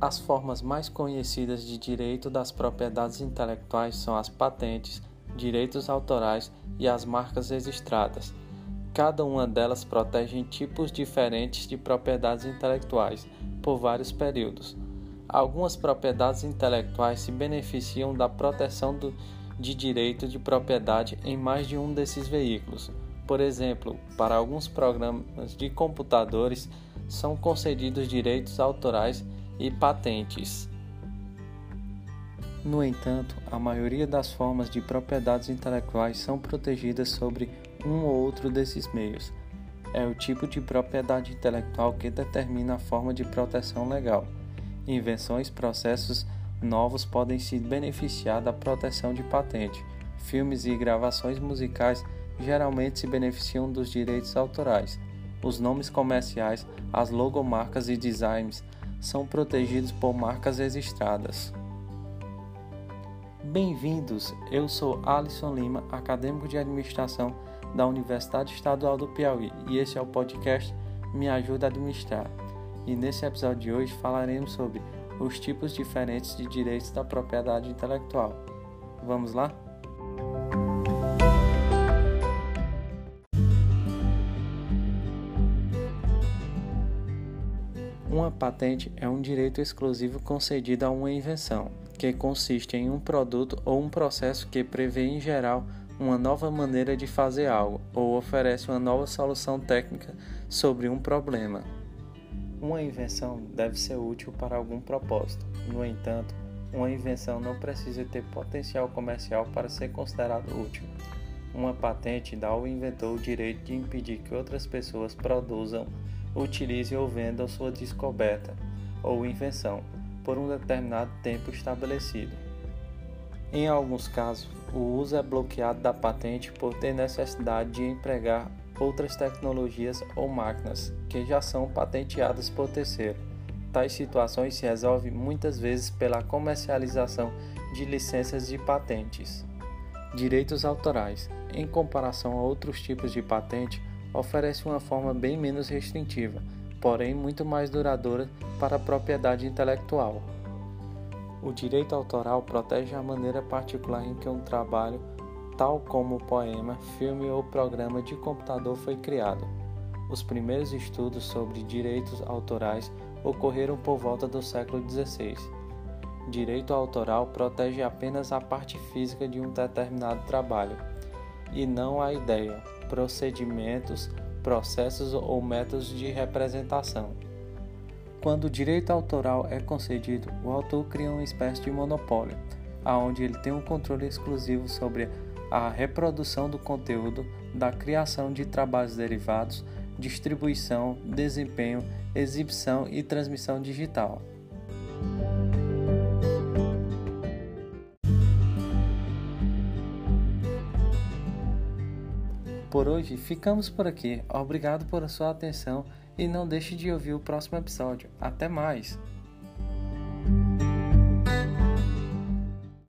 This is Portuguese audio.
As formas mais conhecidas de direito das propriedades intelectuais são as patentes, direitos autorais e as marcas registradas. Cada uma delas protege tipos diferentes de propriedades intelectuais por vários períodos. Algumas propriedades intelectuais se beneficiam da proteção do, de direito de propriedade em mais de um desses veículos. Por exemplo, para alguns programas de computadores são concedidos direitos autorais e patentes. No entanto, a maioria das formas de propriedades intelectuais são protegidas sobre um ou outro desses meios. É o tipo de propriedade intelectual que determina a forma de proteção legal. Invenções, processos novos podem se beneficiar da proteção de patente. Filmes e gravações musicais geralmente se beneficiam dos direitos autorais. Os nomes comerciais, as logomarcas e designs são protegidos por marcas registradas. Bem-vindos! Eu sou Alisson Lima, acadêmico de administração da Universidade Estadual do Piauí, e esse é o podcast Me Ajuda a Administrar. E nesse episódio de hoje falaremos sobre os tipos diferentes de direitos da propriedade intelectual. Vamos lá? Uma patente é um direito exclusivo concedido a uma invenção, que consiste em um produto ou um processo que prevê em geral uma nova maneira de fazer algo ou oferece uma nova solução técnica sobre um problema. Uma invenção deve ser útil para algum propósito. No entanto, uma invenção não precisa ter potencial comercial para ser considerada útil. Uma patente dá ao inventor o direito de impedir que outras pessoas produzam utilize ou venda sua descoberta ou invenção por um determinado tempo estabelecido. Em alguns casos, o uso é bloqueado da patente por ter necessidade de empregar outras tecnologias ou máquinas que já são patenteadas por terceiro. Tais situações se resolvem muitas vezes pela comercialização de licenças de patentes. Direitos autorais. Em comparação a outros tipos de patente, oferece uma forma bem menos restritiva, porém muito mais duradoura para a propriedade intelectual. O direito autoral protege a maneira particular em que um trabalho, tal como poema, filme ou programa de computador foi criado. Os primeiros estudos sobre direitos autorais ocorreram por volta do século XVI. Direito autoral protege apenas a parte física de um determinado trabalho, e não a ideia, procedimentos, processos ou métodos de representação. Quando o direito autoral é concedido, o autor cria uma espécie de monopólio, aonde ele tem um controle exclusivo sobre a reprodução do conteúdo, da criação de trabalhos derivados, distribuição, desempenho, exibição e transmissão digital. Por hoje ficamos por aqui. Obrigado por sua atenção e não deixe de ouvir o próximo episódio. Até mais!